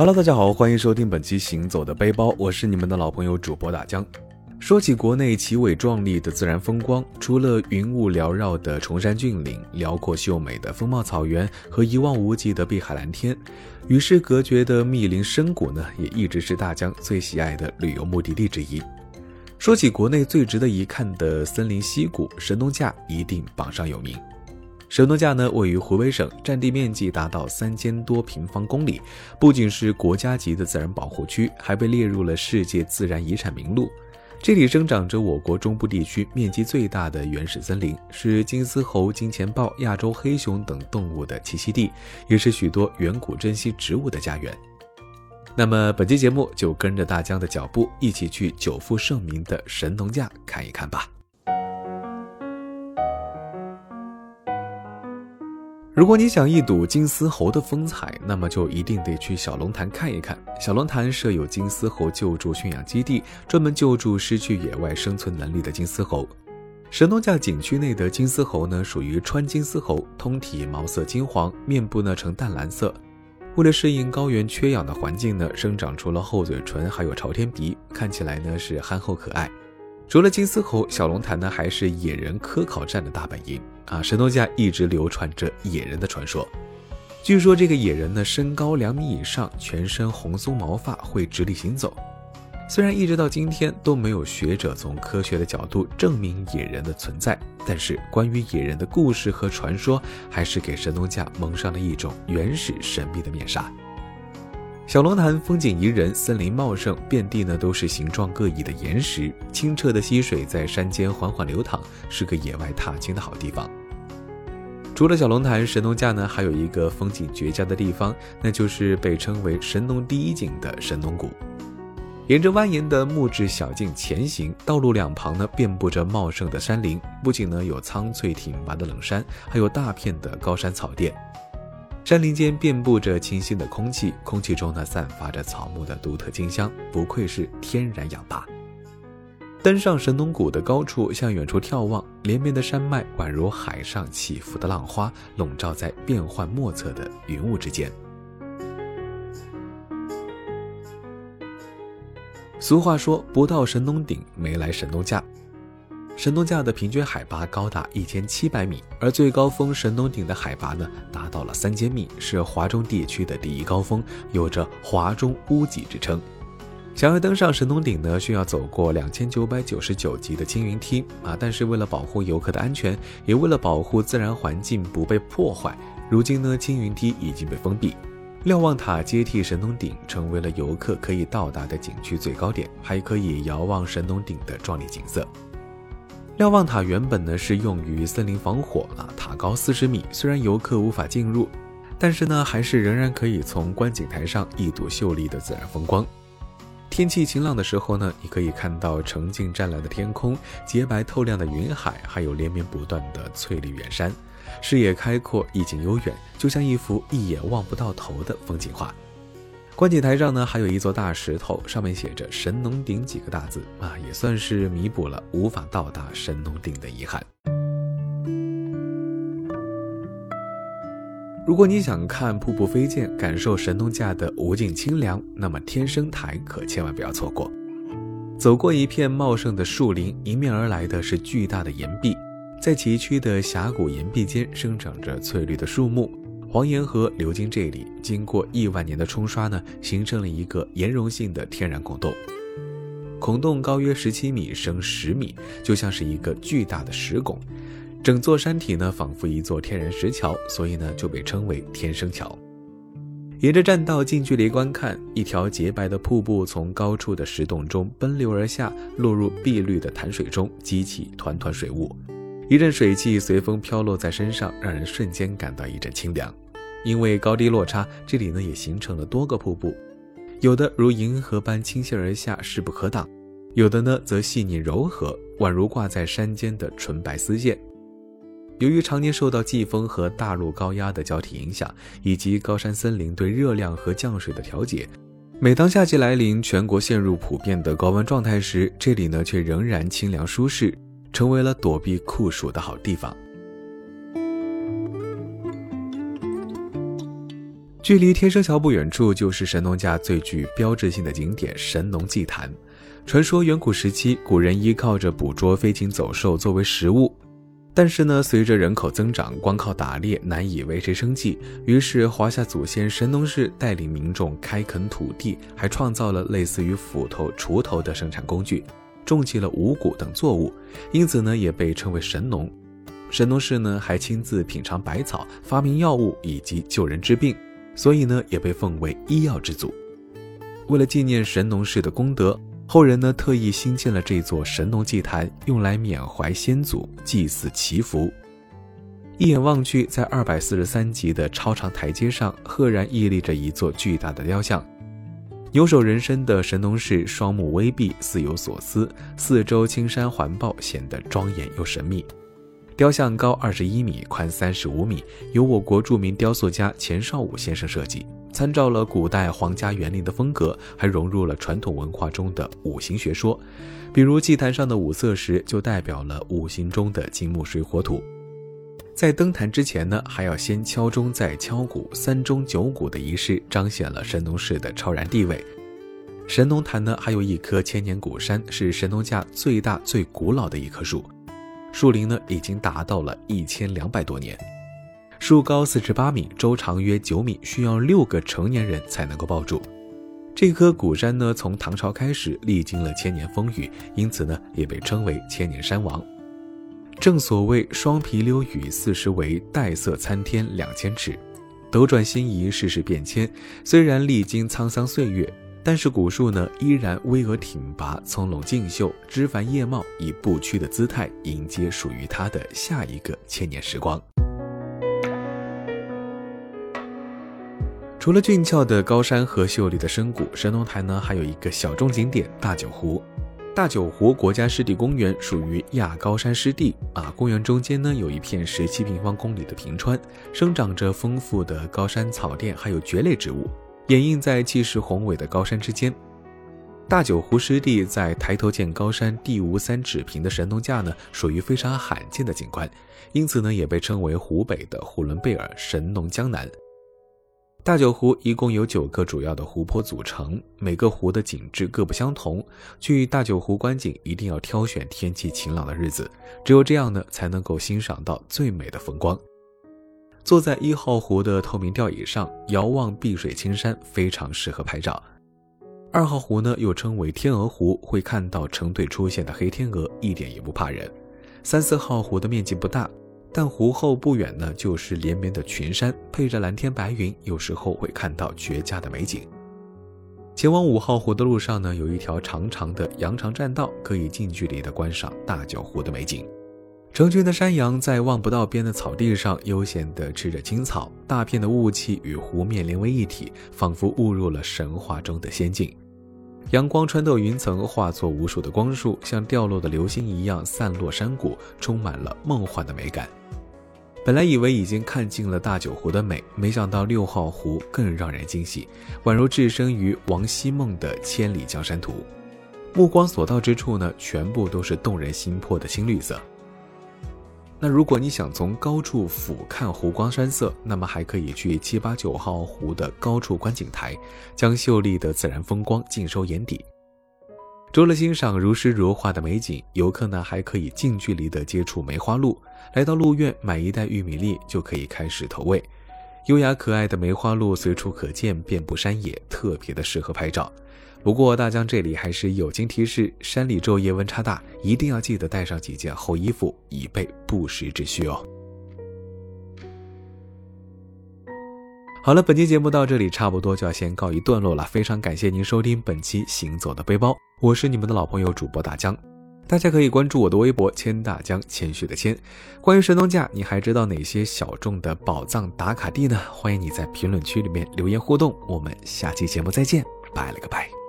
Hello，大家好，欢迎收听本期《行走的背包》，我是你们的老朋友主播大江。说起国内奇伟壮丽的自然风光，除了云雾缭绕的崇山峻岭、辽阔秀美的风貌草原和一望无际的碧海蓝天，与世隔绝的密林深谷呢，也一直是大江最喜爱的旅游目的地之一。说起国内最值得一看的森林溪谷，神农架一定榜上有名。神农架呢，位于湖北省，占地面积达到三千多平方公里，不仅是国家级的自然保护区，还被列入了世界自然遗产名录。这里生长着我国中部地区面积最大的原始森林，是金丝猴、金钱豹、亚洲黑熊等动物的栖息地，也是许多远古珍稀植物的家园。那么，本期节目就跟着大江的脚步，一起去久负盛名的神农架看一看吧。如果你想一睹金丝猴的风采，那么就一定得去小龙潭看一看。小龙潭设有金丝猴救助驯养基地，专门救助失去野外生存能力的金丝猴。神农架景区内的金丝猴呢，属于川金丝猴，通体毛色金黄，面部呢呈淡蓝色。为了适应高原缺氧的环境呢，生长出了厚嘴唇，还有朝天鼻，看起来呢是憨厚可爱。除了金丝猴，小龙潭呢还是野人科考站的大本营啊！神农架一直流传着野人的传说。据说这个野人呢身高两米以上，全身红松毛发，会直立行走。虽然一直到今天都没有学者从科学的角度证明野人的存在，但是关于野人的故事和传说，还是给神农架蒙上了一种原始神秘的面纱。小龙潭风景宜人，森林茂盛，遍地呢都是形状各异的岩石，清澈的溪水在山间缓缓流淌，是个野外踏青的好地方。除了小龙潭，神农架呢还有一个风景绝佳的地方，那就是被称为神农第一景的神农谷。沿着蜿蜒的木质小径前行，道路两旁呢遍布着茂盛的山林，不仅呢有苍翠挺拔的冷杉，还有大片的高山草甸。山林间遍布着清新的空气，空气中呢散发着草木的独特清香，不愧是天然氧吧。登上神农谷的高处，向远处眺望，连绵的山脉宛如海上起伏的浪花，笼罩在变幻莫测的云雾之间。俗话说：“不到神农顶，没来神农架。”神农架的平均海拔高达一千七百米，而最高峰神农顶的海拔呢，达到了三千米，是华中地区的第一高峰，有着“华中屋脊”之称。想要登上神农顶呢，需要走过两千九百九十九级的青云梯啊，但是为了保护游客的安全，也为了保护自然环境不被破坏，如今呢，青云梯已经被封闭。瞭望塔接替神农顶，成为了游客可以到达的景区最高点，还可以遥望神农顶的壮丽景色。瞭望塔原本呢是用于森林防火啊，塔高四十米，虽然游客无法进入，但是呢还是仍然可以从观景台上一睹秀丽的自然风光。天气晴朗的时候呢，你可以看到澄净湛蓝的天空、洁白透亮的云海，还有连绵不断的翠绿远山，视野开阔，意境悠远，就像一幅一眼望不到头的风景画。观景台上呢，还有一座大石头，上面写着“神农顶”几个大字啊，也算是弥补了无法到达神农顶的遗憾。如果你想看瀑布飞溅，感受神农架的无尽清凉，那么天生台可千万不要错过。走过一片茂盛的树林，迎面而来的是巨大的岩壁，在崎岖的峡谷岩壁间生长着翠绿的树木。黄岩河流经这里，经过亿万年的冲刷呢，形成了一个岩溶性的天然孔洞。孔洞高约十七米，深十米，就像是一个巨大的石拱。整座山体呢，仿佛一座天然石桥，所以呢，就被称为天生桥。沿着栈道近距离观看，一条洁白的瀑布从高处的石洞中奔流而下，落入碧绿的潭水中，激起团团水雾。一阵水汽随风飘落在身上，让人瞬间感到一阵清凉。因为高低落差，这里呢也形成了多个瀑布，有的如银河般倾泻而下，势不可挡；有的呢则细腻柔和，宛如挂在山间的纯白丝线。由于常年受到季风和大陆高压的交替影响，以及高山森林对热量和降水的调节，每当夏季来临，全国陷入普遍的高温状态时，这里呢却仍然清凉舒适。成为了躲避酷暑的好地方。距离天生桥不远处，就是神农架最具标志性的景点神农祭坛。传说远古时期，古人依靠着捕捉飞禽走兽作为食物，但是呢，随着人口增长，光靠打猎难以维持生计，于是华夏祖先神农氏带领民众开垦土地，还创造了类似于斧头、锄头的生产工具，种起了五谷等作物，因此呢，也被称为神农。神农氏呢，还亲自品尝百草，发明药物以及救人治病。所以呢，也被奉为医药之祖。为了纪念神农氏的功德，后人呢特意新建了这座神农祭坛，用来缅怀先祖、祭祀祈福。一眼望去，在二百四十三级的超长台阶上，赫然屹立着一座巨大的雕像。牛首人身的神农氏，双目微闭，似有所思，四周青山环抱，显得庄严又神秘。雕像高二十一米，宽三十五米，由我国著名雕塑家钱绍武先生设计，参照了古代皇家园林的风格，还融入了传统文化中的五行学说。比如祭坛上的五色石就代表了五行中的金木水火土。在登坛之前呢，还要先敲钟再敲鼓，三钟九鼓的仪式彰显了神农氏的超然地位。神农坛呢，还有一棵千年古杉，是神农架最大最古老的一棵树。树龄呢已经达到了一千两百多年，树高四十八米，周长约九米，需要六个成年人才能够抱住。这棵古杉呢，从唐朝开始历经了千年风雨，因此呢也被称为千年山王。正所谓双皮溜雨四十围，黛色参天两千尺。斗转星移，世事变迁，虽然历经沧桑岁月。但是古树呢，依然巍峨挺拔、葱茏劲秀，枝繁叶茂，以不屈的姿态迎接属于它的下一个千年时光。除了俊俏的高山和秀丽的深谷，神农台呢还有一个小众景点——大九湖。大九湖国家湿地公园属于亚高山湿地啊，公园中间呢有一片十七平方公里的平川，生长着丰富的高山草甸，还有蕨类植物。掩映在气势宏伟的高山之间，大九湖湿地在抬头见高山，地无三尺平的神农架呢，属于非常罕见的景观，因此呢，也被称为湖北的呼伦贝尔、神农江南。大九湖一共有九个主要的湖泊组成，每个湖的景致各不相同。去大九湖观景，一定要挑选天气晴朗的日子，只有这样呢，才能够欣赏到最美的风光。坐在一号湖的透明吊椅上，遥望碧水青山，非常适合拍照。二号湖呢，又称为天鹅湖，会看到成对出现的黑天鹅，一点也不怕人。三四号湖的面积不大，但湖后不远呢，就是连绵的群山，配着蓝天白云，有时候会看到绝佳的美景。前往五号湖的路上呢，有一条长长的羊肠栈道，可以近距离的观赏大角湖的美景。成群的山羊在望不到边的草地上悠闲地吃着青草，大片的雾气与湖面连为一体，仿佛误入了神话中的仙境。阳光穿透云层，化作无数的光束，像掉落的流星一样散落山谷，充满了梦幻的美感。本来以为已经看尽了大九湖的美，没想到六号湖更让人惊喜，宛如置身于王希孟的《千里江山图》。目光所到之处呢，全部都是动人心魄的青绿色。那如果你想从高处俯瞰湖光山色，那么还可以去七八九号湖的高处观景台，将秀丽的自然风光尽收眼底。除了欣赏如诗如画的美景，游客呢还可以近距离的接触梅花鹿，来到鹿苑买一袋玉米粒就可以开始投喂。优雅可爱的梅花鹿随处可见，遍布山野，特别的适合拍照。不过大江这里还是友情提示：山里昼夜温差大，一定要记得带上几件厚衣服，以备不时之需哦。好了，本期节目到这里差不多就要先告一段落了，非常感谢您收听本期《行走的背包》，我是你们的老朋友主播大江，大家可以关注我的微博“谦大江”，谦虚的谦。关于神农架，你还知道哪些小众的宝藏打卡地呢？欢迎你在评论区里面留言互动，我们下期节目再见，拜了个拜。